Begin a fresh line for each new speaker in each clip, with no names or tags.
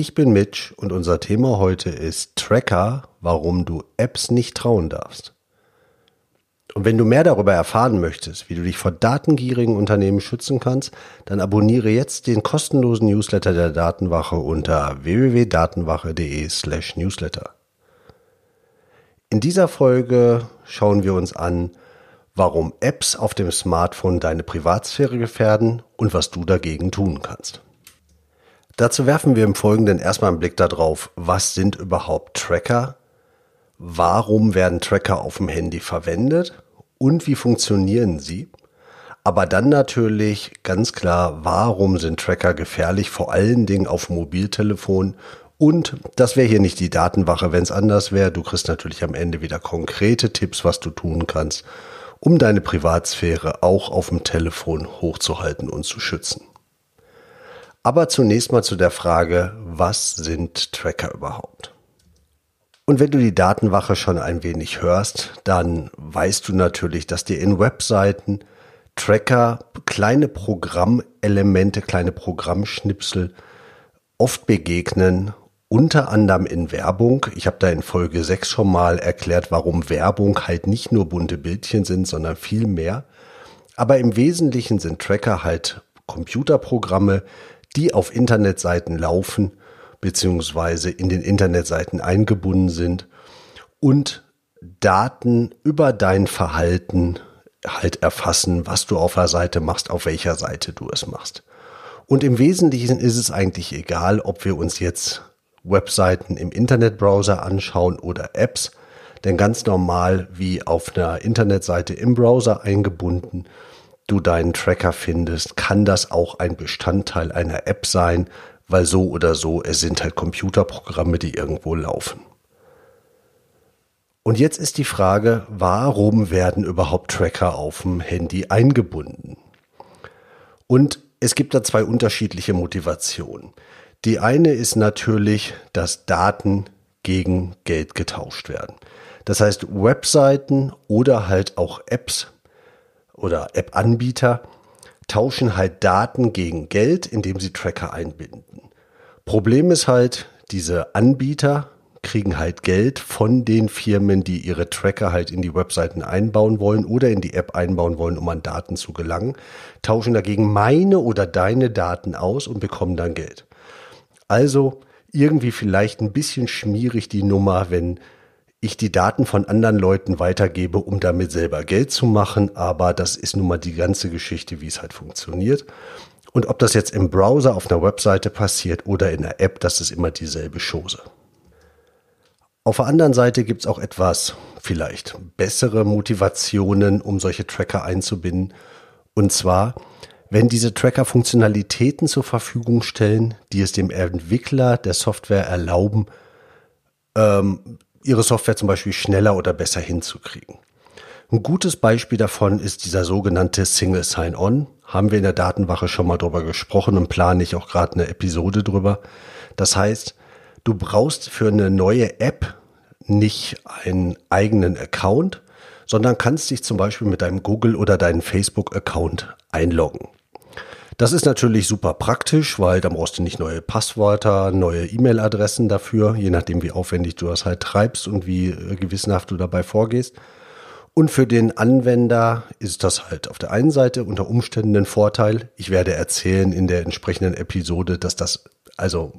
Ich bin Mitch und unser Thema heute ist Tracker, warum du Apps nicht trauen darfst. Und wenn du mehr darüber erfahren möchtest, wie du dich vor datengierigen Unternehmen schützen kannst, dann abonniere jetzt den kostenlosen Newsletter der Datenwache unter www.datenwache.de slash newsletter. In dieser Folge schauen wir uns an, warum Apps auf dem Smartphone deine Privatsphäre gefährden und was du dagegen tun kannst. Dazu werfen wir im Folgenden erstmal einen Blick darauf, was sind überhaupt Tracker, warum werden Tracker auf dem Handy verwendet und wie funktionieren sie. Aber dann natürlich ganz klar, warum sind Tracker gefährlich, vor allen Dingen auf Mobiltelefon und das wäre hier nicht die Datenwache, wenn es anders wäre. Du kriegst natürlich am Ende wieder konkrete Tipps, was du tun kannst, um deine Privatsphäre auch auf dem Telefon hochzuhalten und zu schützen. Aber zunächst mal zu der Frage, was sind Tracker überhaupt? Und wenn du die Datenwache schon ein wenig hörst, dann weißt du natürlich, dass dir in Webseiten Tracker kleine Programmelemente, kleine Programmschnipsel oft begegnen unter anderem in Werbung. Ich habe da in Folge 6 schon mal erklärt, warum Werbung halt nicht nur bunte Bildchen sind, sondern viel mehr. Aber im Wesentlichen sind Tracker halt Computerprogramme, die auf Internetseiten laufen, beziehungsweise in den Internetseiten eingebunden sind und Daten über dein Verhalten halt erfassen, was du auf der Seite machst, auf welcher Seite du es machst. Und im Wesentlichen ist es eigentlich egal, ob wir uns jetzt Webseiten im Internetbrowser anschauen oder Apps. Denn ganz normal wie auf einer Internetseite im Browser eingebunden du deinen Tracker findest, kann das auch ein Bestandteil einer App sein, weil so oder so, es sind halt Computerprogramme, die irgendwo laufen. Und jetzt ist die Frage, warum werden überhaupt Tracker auf dem Handy eingebunden? Und es gibt da zwei unterschiedliche Motivationen. Die eine ist natürlich, dass Daten gegen Geld getauscht werden. Das heißt, Webseiten oder halt auch Apps oder App-Anbieter tauschen halt Daten gegen Geld, indem sie Tracker einbinden. Problem ist halt, diese Anbieter kriegen halt Geld von den Firmen, die ihre Tracker halt in die Webseiten einbauen wollen oder in die App einbauen wollen, um an Daten zu gelangen, tauschen dagegen meine oder deine Daten aus und bekommen dann Geld. Also irgendwie vielleicht ein bisschen schmierig die Nummer, wenn ich die Daten von anderen Leuten weitergebe, um damit selber Geld zu machen. Aber das ist nun mal die ganze Geschichte, wie es halt funktioniert. Und ob das jetzt im Browser auf einer Webseite passiert oder in der App, das ist immer dieselbe Chose. Auf der anderen Seite gibt es auch etwas vielleicht bessere Motivationen, um solche Tracker einzubinden. Und zwar, wenn diese Tracker Funktionalitäten zur Verfügung stellen, die es dem Entwickler der Software erlauben, ähm, ihre Software zum Beispiel schneller oder besser hinzukriegen. Ein gutes Beispiel davon ist dieser sogenannte Single Sign-On. Haben wir in der Datenwache schon mal drüber gesprochen und plane ich auch gerade eine Episode drüber. Das heißt, du brauchst für eine neue App nicht einen eigenen Account, sondern kannst dich zum Beispiel mit deinem Google oder deinem Facebook-Account einloggen. Das ist natürlich super praktisch, weil dann brauchst du nicht neue Passwörter, neue E-Mail-Adressen dafür, je nachdem wie aufwendig du das halt treibst und wie äh, gewissenhaft du dabei vorgehst. Und für den Anwender ist das halt auf der einen Seite unter Umständen ein Vorteil. Ich werde erzählen in der entsprechenden Episode, dass das also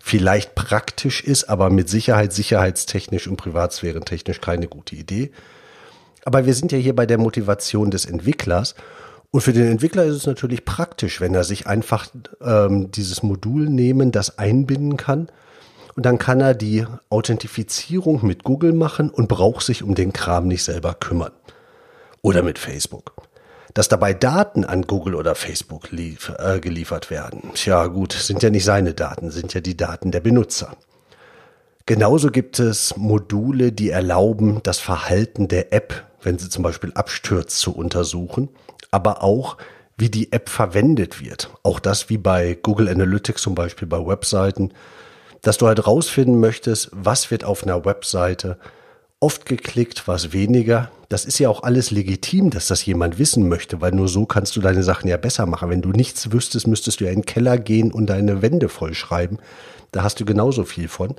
vielleicht praktisch ist, aber mit Sicherheit sicherheitstechnisch und privatsphärentechnisch keine gute Idee. Aber wir sind ja hier bei der Motivation des Entwicklers und für den Entwickler ist es natürlich praktisch, wenn er sich einfach ähm, dieses Modul nehmen, das einbinden kann. Und dann kann er die Authentifizierung mit Google machen und braucht sich um den Kram nicht selber kümmern. Oder mit Facebook. Dass dabei Daten an Google oder Facebook lief, äh, geliefert werden. Tja, gut, sind ja nicht seine Daten, sind ja die Daten der Benutzer. Genauso gibt es Module, die erlauben, das Verhalten der App, wenn sie zum Beispiel abstürzt, zu untersuchen, aber auch, wie die App verwendet wird. Auch das wie bei Google Analytics zum Beispiel bei Webseiten, dass du halt rausfinden möchtest, was wird auf einer Webseite oft geklickt, was weniger. Das ist ja auch alles legitim, dass das jemand wissen möchte, weil nur so kannst du deine Sachen ja besser machen. Wenn du nichts wüsstest, müsstest du ja in den Keller gehen und deine Wände vollschreiben. Da hast du genauso viel von.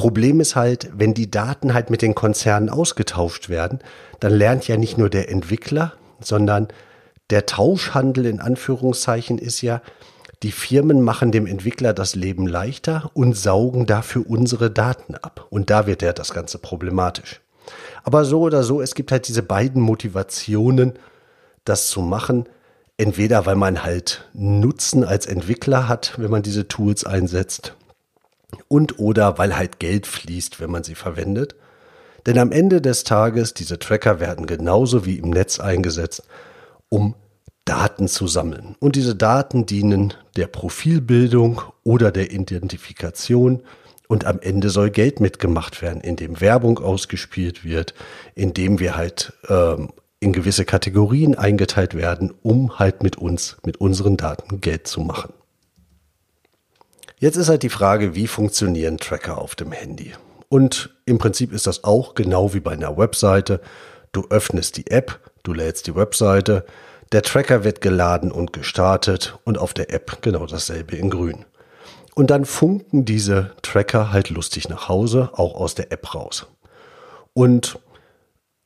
Problem ist halt, wenn die Daten halt mit den Konzernen ausgetauscht werden, dann lernt ja nicht nur der Entwickler, sondern der Tauschhandel in Anführungszeichen ist ja, die Firmen machen dem Entwickler das Leben leichter und saugen dafür unsere Daten ab. Und da wird ja das Ganze problematisch. Aber so oder so, es gibt halt diese beiden Motivationen, das zu machen. Entweder weil man halt Nutzen als Entwickler hat, wenn man diese Tools einsetzt, und oder weil halt Geld fließt, wenn man sie verwendet. Denn am Ende des Tages, diese Tracker werden genauso wie im Netz eingesetzt, um Daten zu sammeln. Und diese Daten dienen der Profilbildung oder der Identifikation. Und am Ende soll Geld mitgemacht werden, indem Werbung ausgespielt wird, indem wir halt ähm, in gewisse Kategorien eingeteilt werden, um halt mit uns, mit unseren Daten Geld zu machen. Jetzt ist halt die Frage, wie funktionieren Tracker auf dem Handy? Und im Prinzip ist das auch genau wie bei einer Webseite. Du öffnest die App, du lädst die Webseite, der Tracker wird geladen und gestartet und auf der App genau dasselbe in grün. Und dann funken diese Tracker halt lustig nach Hause, auch aus der App raus. Und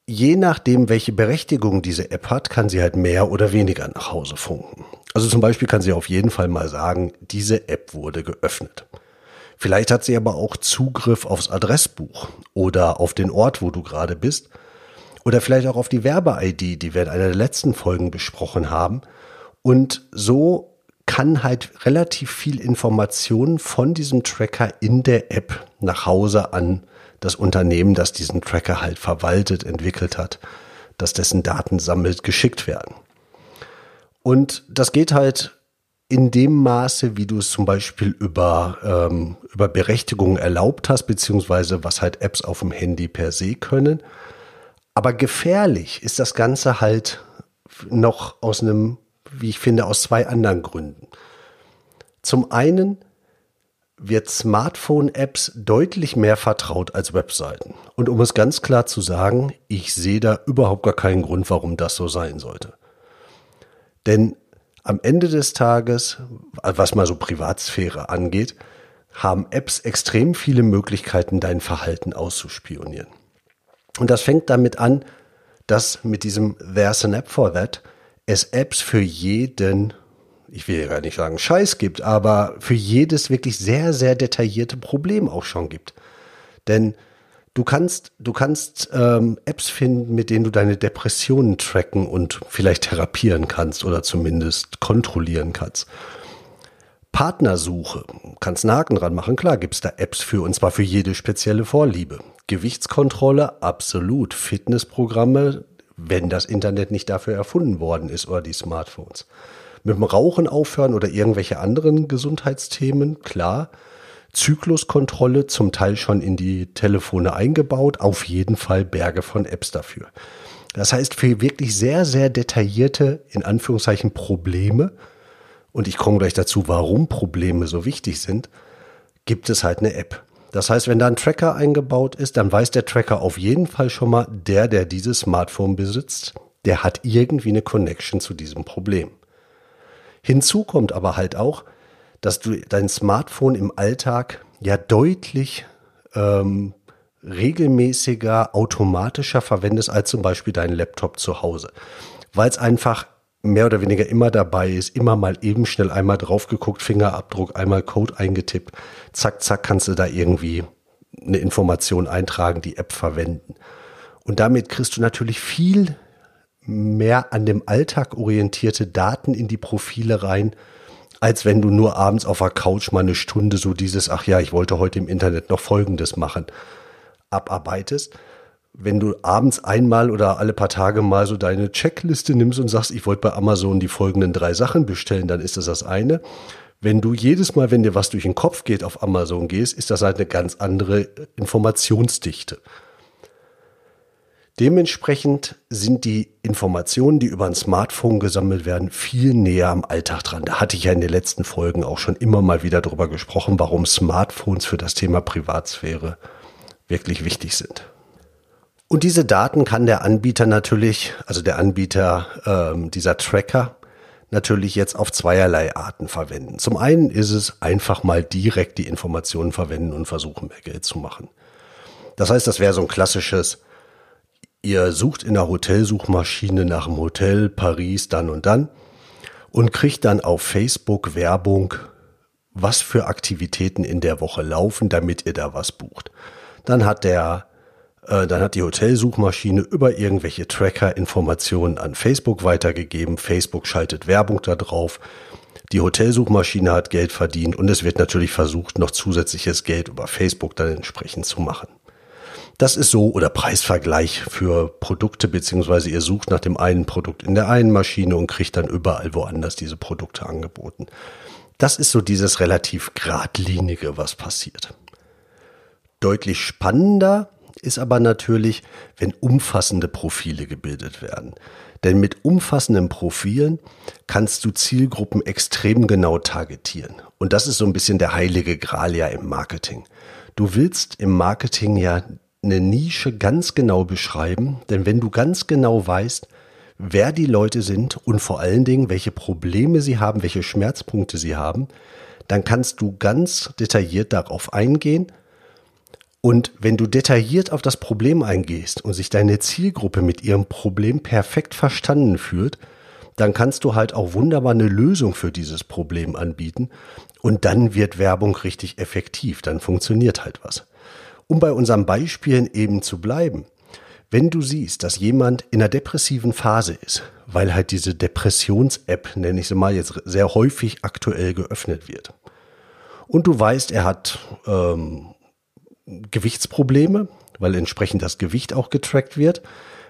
je nachdem, welche Berechtigung diese App hat, kann sie halt mehr oder weniger nach Hause funken. Also zum Beispiel kann sie auf jeden Fall mal sagen, diese App wurde geöffnet. Vielleicht hat sie aber auch Zugriff aufs Adressbuch oder auf den Ort, wo du gerade bist oder vielleicht auch auf die Werbe-ID, die wir in einer der letzten Folgen besprochen haben. Und so kann halt relativ viel Information von diesem Tracker in der App nach Hause an das Unternehmen, das diesen Tracker halt verwaltet, entwickelt hat, das dessen Daten sammelt, geschickt werden. Und das geht halt in dem Maße, wie du es zum Beispiel über, ähm, über Berechtigungen erlaubt hast, beziehungsweise was halt Apps auf dem Handy per se können. Aber gefährlich ist das Ganze halt noch aus einem, wie ich finde, aus zwei anderen Gründen. Zum einen wird Smartphone-Apps deutlich mehr vertraut als Webseiten. Und um es ganz klar zu sagen, ich sehe da überhaupt gar keinen Grund, warum das so sein sollte. Denn am Ende des Tages, was mal so Privatsphäre angeht, haben Apps extrem viele Möglichkeiten, dein Verhalten auszuspionieren. Und das fängt damit an, dass mit diesem There's an App for That es Apps für jeden, ich will ja gar nicht sagen Scheiß gibt, aber für jedes wirklich sehr, sehr detaillierte Problem auch schon gibt. Denn du kannst, du kannst ähm, Apps finden, mit denen du deine Depressionen tracken und vielleicht therapieren kannst oder zumindest kontrollieren kannst. Partnersuche, kannst einen Haken dran machen, klar gibt's da Apps für, und zwar für jede spezielle Vorliebe. Gewichtskontrolle, absolut. Fitnessprogramme, wenn das Internet nicht dafür erfunden worden ist oder die Smartphones. Mit dem Rauchen aufhören oder irgendwelche anderen Gesundheitsthemen, klar. Zykluskontrolle zum Teil schon in die Telefone eingebaut, auf jeden Fall Berge von Apps dafür. Das heißt, für wirklich sehr, sehr detaillierte, in Anführungszeichen, Probleme, und ich komme gleich dazu, warum Probleme so wichtig sind, gibt es halt eine App. Das heißt, wenn da ein Tracker eingebaut ist, dann weiß der Tracker auf jeden Fall schon mal, der, der dieses Smartphone besitzt, der hat irgendwie eine Connection zu diesem Problem. Hinzu kommt aber halt auch, dass du dein Smartphone im Alltag ja deutlich ähm, regelmäßiger, automatischer verwendest als zum Beispiel deinen Laptop zu Hause, weil es einfach mehr oder weniger immer dabei ist, immer mal eben schnell einmal drauf geguckt, Fingerabdruck, einmal Code eingetippt, zack, zack, kannst du da irgendwie eine Information eintragen, die App verwenden. Und damit kriegst du natürlich viel mehr an dem Alltag orientierte Daten in die Profile rein, als wenn du nur abends auf der Couch mal eine Stunde so dieses, ach ja, ich wollte heute im Internet noch Folgendes machen, abarbeitest wenn du abends einmal oder alle paar Tage mal so deine Checkliste nimmst und sagst, ich wollte bei Amazon die folgenden drei Sachen bestellen, dann ist das das eine. Wenn du jedes Mal, wenn dir was durch den Kopf geht, auf Amazon gehst, ist das halt eine ganz andere Informationsdichte. Dementsprechend sind die Informationen, die über ein Smartphone gesammelt werden, viel näher am Alltag dran. Da hatte ich ja in den letzten Folgen auch schon immer mal wieder drüber gesprochen, warum Smartphones für das Thema Privatsphäre wirklich wichtig sind. Und diese Daten kann der Anbieter natürlich, also der Anbieter ähm, dieser Tracker, natürlich jetzt auf zweierlei Arten verwenden. Zum einen ist es einfach mal direkt die Informationen verwenden und versuchen, mehr Geld zu machen. Das heißt, das wäre so ein klassisches Ihr sucht in der Hotelsuchmaschine nach dem Hotel Paris dann und dann und kriegt dann auf Facebook Werbung, was für Aktivitäten in der Woche laufen, damit ihr da was bucht. Dann hat der äh, dann hat die Hotelsuchmaschine über irgendwelche Tracker Informationen an Facebook weitergegeben. Facebook schaltet Werbung da drauf. Die Hotelsuchmaschine hat Geld verdient und es wird natürlich versucht, noch zusätzliches Geld über Facebook dann entsprechend zu machen. Das ist so, oder Preisvergleich für Produkte, beziehungsweise ihr sucht nach dem einen Produkt in der einen Maschine und kriegt dann überall woanders diese Produkte angeboten. Das ist so dieses relativ geradlinige, was passiert. Deutlich spannender ist aber natürlich, wenn umfassende Profile gebildet werden. Denn mit umfassenden Profilen kannst du Zielgruppen extrem genau targetieren. Und das ist so ein bisschen der heilige Gral ja im Marketing. Du willst im Marketing ja eine Nische ganz genau beschreiben, denn wenn du ganz genau weißt, wer die Leute sind und vor allen Dingen, welche Probleme sie haben, welche Schmerzpunkte sie haben, dann kannst du ganz detailliert darauf eingehen. Und wenn du detailliert auf das Problem eingehst und sich deine Zielgruppe mit ihrem Problem perfekt verstanden fühlt, dann kannst du halt auch wunderbar eine Lösung für dieses Problem anbieten und dann wird Werbung richtig effektiv, dann funktioniert halt was. Um bei unseren Beispielen eben zu bleiben, wenn du siehst, dass jemand in einer depressiven Phase ist, weil halt diese Depressions-App, nenne ich sie mal, jetzt sehr häufig aktuell geöffnet wird, und du weißt, er hat ähm, Gewichtsprobleme, weil entsprechend das Gewicht auch getrackt wird.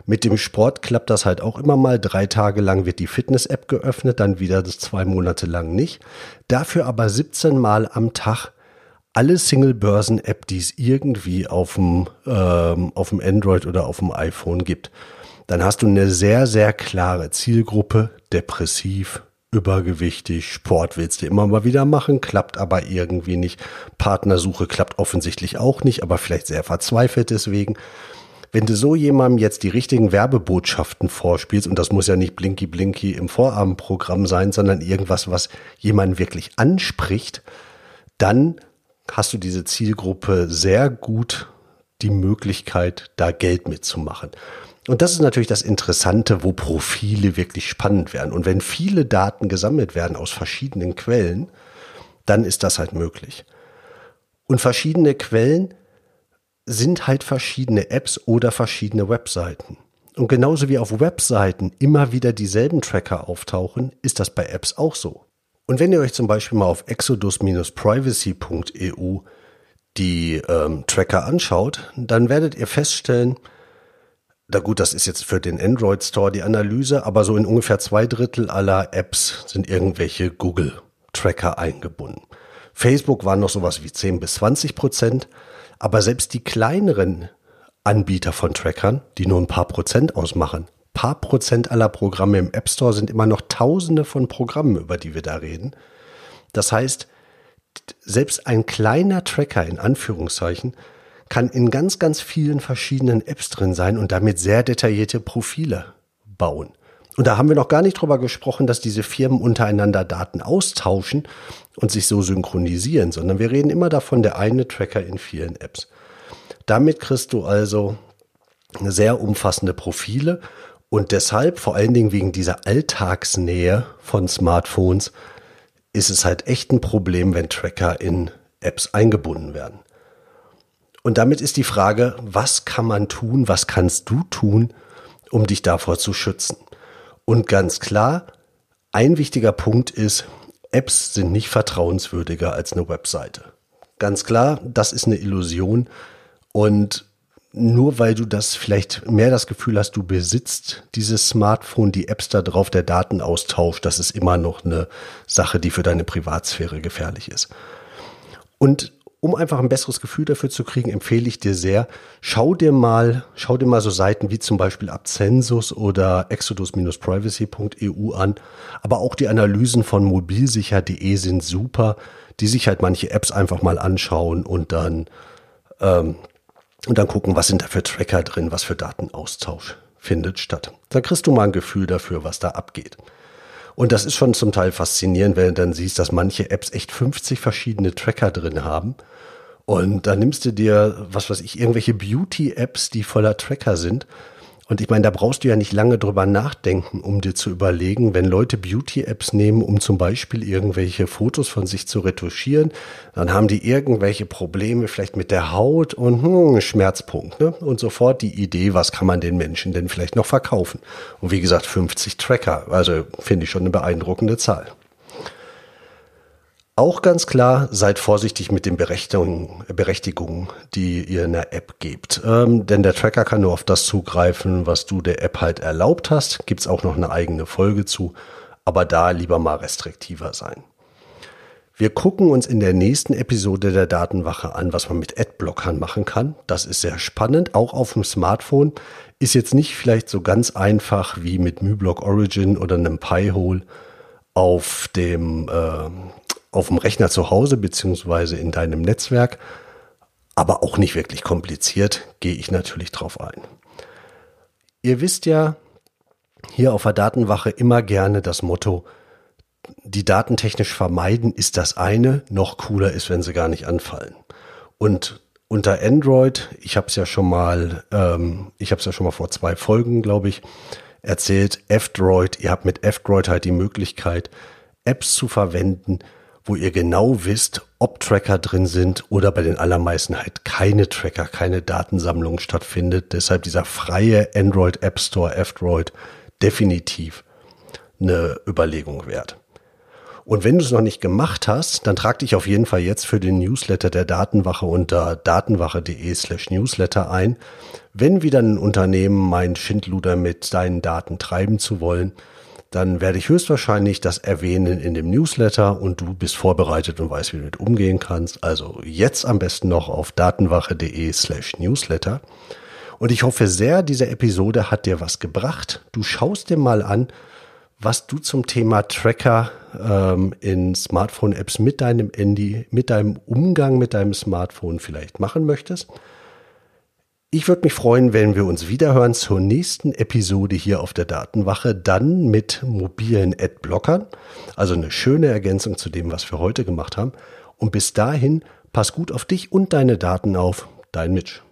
Mit dem Sport klappt das halt auch immer mal. Drei Tage lang wird die Fitness-App geöffnet, dann wieder zwei Monate lang nicht. Dafür aber 17 Mal am Tag alle Single-Börsen-App, die es irgendwie auf dem, ähm, auf dem Android oder auf dem iPhone gibt. Dann hast du eine sehr, sehr klare Zielgruppe, depressiv, übergewichtig, Sport willst du immer mal wieder machen, klappt aber irgendwie nicht. Partnersuche klappt offensichtlich auch nicht, aber vielleicht sehr verzweifelt deswegen. Wenn du so jemandem jetzt die richtigen Werbebotschaften vorspielst, und das muss ja nicht Blinky Blinky im Vorabendprogramm sein, sondern irgendwas, was jemanden wirklich anspricht, dann hast du diese Zielgruppe sehr gut die Möglichkeit, da Geld mitzumachen. Und das ist natürlich das Interessante, wo Profile wirklich spannend werden. Und wenn viele Daten gesammelt werden aus verschiedenen Quellen, dann ist das halt möglich. Und verschiedene Quellen sind halt verschiedene Apps oder verschiedene Webseiten. Und genauso wie auf Webseiten immer wieder dieselben Tracker auftauchen, ist das bei Apps auch so. Und wenn ihr euch zum Beispiel mal auf exodus-privacy.eu die ähm, Tracker anschaut, dann werdet ihr feststellen, na gut, das ist jetzt für den Android Store die Analyse, aber so in ungefähr zwei Drittel aller Apps sind irgendwelche Google Tracker eingebunden. Facebook waren noch sowas wie 10 bis 20 Prozent, aber selbst die kleineren Anbieter von Trackern, die nur ein paar Prozent ausmachen, paar Prozent aller Programme im App Store sind immer noch Tausende von Programmen, über die wir da reden. Das heißt, selbst ein kleiner Tracker in Anführungszeichen kann in ganz, ganz vielen verschiedenen Apps drin sein und damit sehr detaillierte Profile bauen. Und da haben wir noch gar nicht drüber gesprochen, dass diese Firmen untereinander Daten austauschen und sich so synchronisieren, sondern wir reden immer davon, der eine Tracker in vielen Apps. Damit kriegst du also sehr umfassende Profile und deshalb, vor allen Dingen wegen dieser Alltagsnähe von Smartphones, ist es halt echt ein Problem, wenn Tracker in Apps eingebunden werden. Und damit ist die Frage, was kann man tun, was kannst du tun, um dich davor zu schützen? Und ganz klar, ein wichtiger Punkt ist, Apps sind nicht vertrauenswürdiger als eine Webseite. Ganz klar, das ist eine Illusion und nur weil du das vielleicht mehr das Gefühl hast, du besitzt dieses Smartphone, die Apps da drauf, der Datenaustausch, das ist immer noch eine Sache, die für deine Privatsphäre gefährlich ist. Und um einfach ein besseres Gefühl dafür zu kriegen, empfehle ich dir sehr, schau dir mal, schau dir mal so Seiten wie zum Beispiel Abcensus oder exodus-privacy.eu an. Aber auch die Analysen von mobilsicher.de sind super, die sich halt manche Apps einfach mal anschauen und dann, ähm, und dann gucken, was sind da für Tracker drin, was für Datenaustausch findet statt. Dann kriegst du mal ein Gefühl dafür, was da abgeht. Und das ist schon zum Teil faszinierend, wenn du dann siehst, dass manche Apps echt 50 verschiedene Tracker drin haben. Und dann nimmst du dir, was weiß ich, irgendwelche Beauty-Apps, die voller Tracker sind und ich meine, da brauchst du ja nicht lange drüber nachdenken, um dir zu überlegen, wenn Leute Beauty-Apps nehmen, um zum Beispiel irgendwelche Fotos von sich zu retuschieren, dann haben die irgendwelche Probleme vielleicht mit der Haut und hm, Schmerzpunkt. Ne? Und sofort die Idee, was kann man den Menschen denn vielleicht noch verkaufen? Und wie gesagt, 50 Tracker. Also finde ich schon eine beeindruckende Zahl. Auch ganz klar, seid vorsichtig mit den Berechtigungen, die ihr in der App gebt. Ähm, denn der Tracker kann nur auf das zugreifen, was du der App halt erlaubt hast. Gibt's auch noch eine eigene Folge zu. Aber da lieber mal restriktiver sein. Wir gucken uns in der nächsten Episode der Datenwache an, was man mit Adblockern machen kann. Das ist sehr spannend, auch auf dem Smartphone. Ist jetzt nicht vielleicht so ganz einfach wie mit MyBlock Origin oder einem Pi-Hole auf dem äh, auf dem Rechner zu Hause beziehungsweise in deinem Netzwerk, aber auch nicht wirklich kompliziert, gehe ich natürlich drauf ein. Ihr wisst ja hier auf der Datenwache immer gerne das Motto, die Daten technisch vermeiden ist das eine, noch cooler ist, wenn sie gar nicht anfallen. Und unter Android, ich habe es ja schon mal, ähm, ich habe es ja schon mal vor zwei Folgen, glaube ich, erzählt, F-Droid, ihr habt mit F-Droid halt die Möglichkeit, Apps zu verwenden, wo ihr genau wisst, ob Tracker drin sind oder bei den allermeisten halt keine Tracker, keine Datensammlung stattfindet. Deshalb dieser freie Android App Store F-Droid definitiv eine Überlegung wert. Und wenn du es noch nicht gemacht hast, dann trag dich auf jeden Fall jetzt für den Newsletter der Datenwache unter datenwache.de slash newsletter ein. Wenn wieder ein Unternehmen meint, Schindluder mit deinen Daten treiben zu wollen, dann werde ich höchstwahrscheinlich das erwähnen in dem Newsletter und du bist vorbereitet und weißt, wie du damit umgehen kannst. Also jetzt am besten noch auf datenwache.de slash newsletter. Und ich hoffe sehr, diese Episode hat dir was gebracht. Du schaust dir mal an, was du zum Thema Tracker ähm, in Smartphone-Apps mit deinem Handy, mit deinem Umgang mit deinem Smartphone vielleicht machen möchtest. Ich würde mich freuen, wenn wir uns wiederhören zur nächsten Episode hier auf der Datenwache, dann mit mobilen Adblockern. Also eine schöne Ergänzung zu dem, was wir heute gemacht haben. Und bis dahin, pass gut auf dich und deine Daten auf. Dein Mitch.